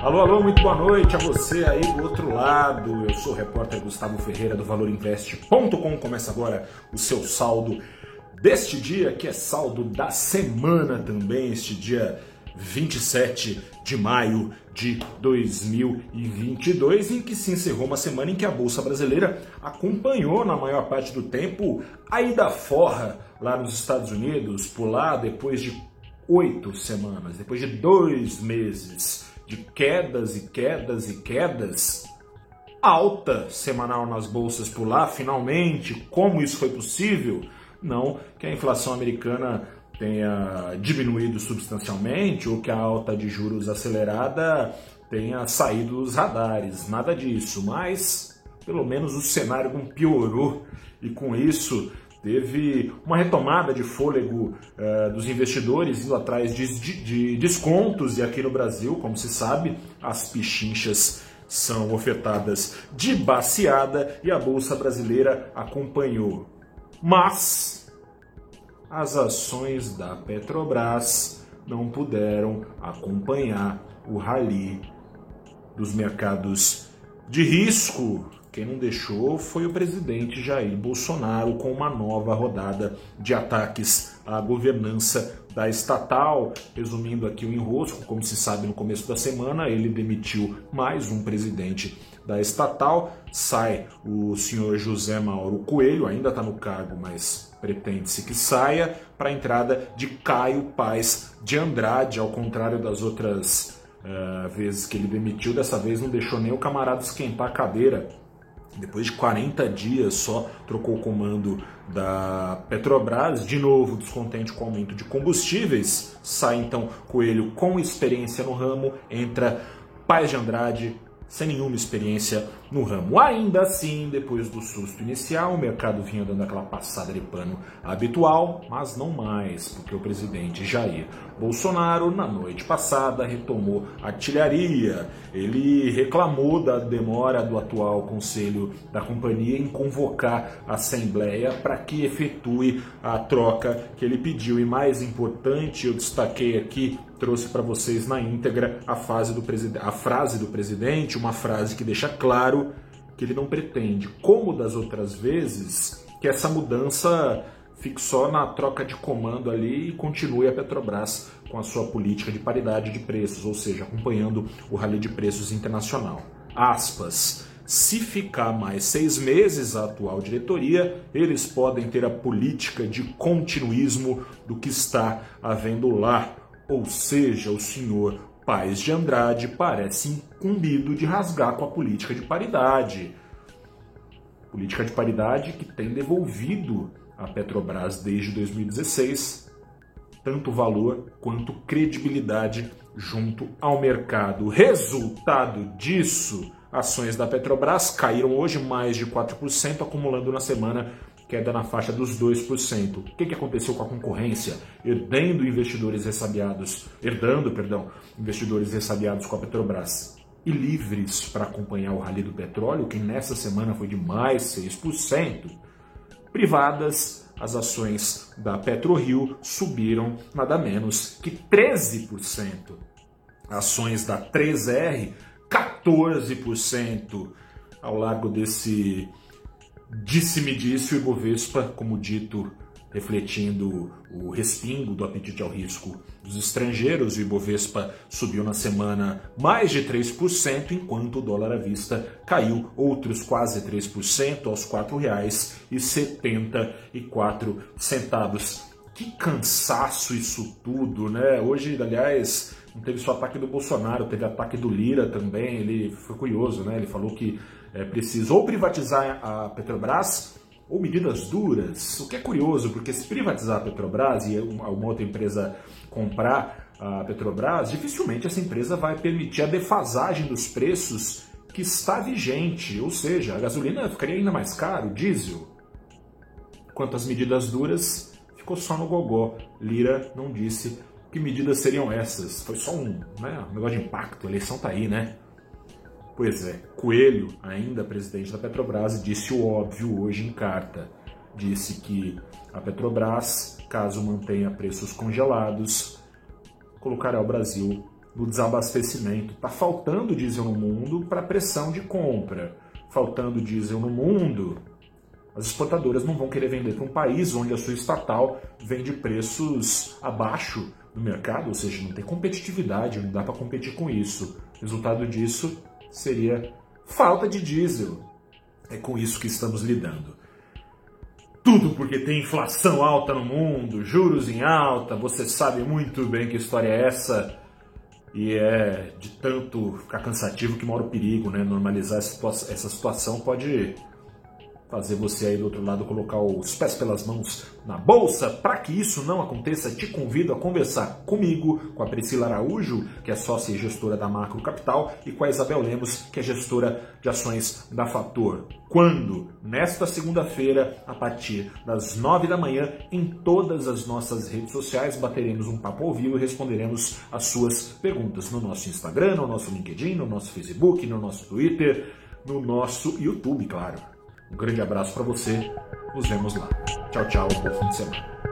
Alô, alô, muito boa noite a você aí do outro lado. Eu sou o repórter Gustavo Ferreira do ValorInvest.com. Começa agora o seu saldo deste dia, que é saldo da semana também, este dia 27 de maio de 2022, em que se encerrou uma semana em que a Bolsa Brasileira acompanhou na maior parte do tempo a ida forra lá nos Estados Unidos, por lá depois de oito semanas, depois de dois meses de quedas e quedas e quedas, alta semanal nas bolsas por lá, finalmente, como isso foi possível? Não que a inflação americana tenha diminuído substancialmente ou que a alta de juros acelerada tenha saído dos radares, nada disso, mas pelo menos o cenário não piorou. E com isso teve uma retomada de fôlego uh, dos investidores indo atrás de, de, de, descontos e aqui no Brasil, como se sabe, as pichinchas são ofertadas de baseada e a bolsa brasileira acompanhou. Mas as ações da Petrobras não puderam acompanhar o rally dos mercados de risco quem não deixou foi o presidente Jair Bolsonaro com uma nova rodada de ataques à governança da estatal. Resumindo aqui o enrosco, como se sabe no começo da semana, ele demitiu mais um presidente da estatal. Sai o senhor José Mauro Coelho, ainda está no cargo, mas pretende-se que saia, para a entrada de Caio Paz de Andrade, ao contrário das outras uh, vezes que ele demitiu, dessa vez não deixou nem o camarada esquentar a cadeira depois de 40 dias só trocou o comando da Petrobras, de novo descontente com o aumento de combustíveis, sai então Coelho com experiência no ramo, entra Paz de Andrade, sem nenhuma experiência no ramo. Ainda assim, depois do susto inicial, o mercado vinha dando aquela passada de pano habitual, mas não mais, porque o presidente Jair Bolsonaro, na noite passada, retomou artilharia. Ele reclamou da demora do atual conselho da companhia em convocar a Assembleia para que efetue a troca que ele pediu. E mais importante, eu destaquei aqui trouxe para vocês na íntegra a, do a frase do presidente, uma frase que deixa claro que ele não pretende, como das outras vezes, que essa mudança fique só na troca de comando ali e continue a Petrobras com a sua política de paridade de preços, ou seja, acompanhando o rally de preços internacional. Aspas. Se ficar mais seis meses a atual diretoria, eles podem ter a política de continuismo do que está havendo lá. Ou seja, o senhor Paz de Andrade parece incumbido de rasgar com a política de paridade. Política de paridade que tem devolvido à Petrobras desde 2016 tanto valor quanto credibilidade junto ao mercado. Resultado disso, ações da Petrobras caíram hoje mais de 4%, acumulando na semana queda na faixa dos 2%. O que, que aconteceu com a concorrência? Herdando investidores ressabiados, herdando, perdão, investidores ressabiados com a Petrobras e livres para acompanhar o rally do petróleo, que nessa semana foi de mais 6%. Privadas, as ações da PetroRio subiram nada menos que 13%. Ações da 3R, 14% ao largo desse Disse-me disse o Ibovespa, como dito, refletindo o respingo do apetite ao risco dos estrangeiros. O Ibovespa subiu na semana mais de 3%, enquanto o dólar à vista caiu outros quase 3% aos R$ 4,74. Que cansaço isso tudo, né? Hoje, aliás, não teve só ataque do Bolsonaro, teve ataque do Lira também. Ele foi curioso, né? Ele falou que é preciso ou privatizar a Petrobras ou medidas duras. O que é curioso, porque se privatizar a Petrobras e uma outra empresa comprar a Petrobras, dificilmente essa empresa vai permitir a defasagem dos preços que está vigente, ou seja, a gasolina ficaria ainda mais caro, o diesel. Quanto às medidas duras, ficou só no gogó. Lira não disse que medidas seriam essas. Foi só um, né, um negócio de impacto, a eleição tá aí, né? Pois é, Coelho, ainda presidente da Petrobras, disse o óbvio hoje em carta. Disse que a Petrobras, caso mantenha preços congelados, colocará o Brasil no desabastecimento. Está faltando diesel no mundo para pressão de compra. Faltando diesel no mundo, as exportadoras não vão querer vender para um país onde a sua estatal vende preços abaixo do mercado, ou seja, não tem competitividade, não dá para competir com isso. Resultado disso seria falta de diesel. É com isso que estamos lidando. Tudo porque tem inflação alta no mundo, juros em alta, você sabe muito bem que história é essa. E é de tanto ficar cansativo que mora o perigo, né? Normalizar essa situação pode fazer você aí do outro lado colocar os pés pelas mãos na bolsa. Para que isso não aconteça, te convido a conversar comigo, com a Priscila Araújo, que é sócia e gestora da Macro Capital, e com a Isabel Lemos, que é gestora de ações da Fator. Quando? Nesta segunda-feira, a partir das nove da manhã, em todas as nossas redes sociais, bateremos um papo ao vivo e responderemos as suas perguntas no nosso Instagram, no nosso LinkedIn, no nosso Facebook, no nosso Twitter, no nosso YouTube, claro. Um grande abraço para você. Nos vemos lá. Tchau, tchau. Bom fim de semana.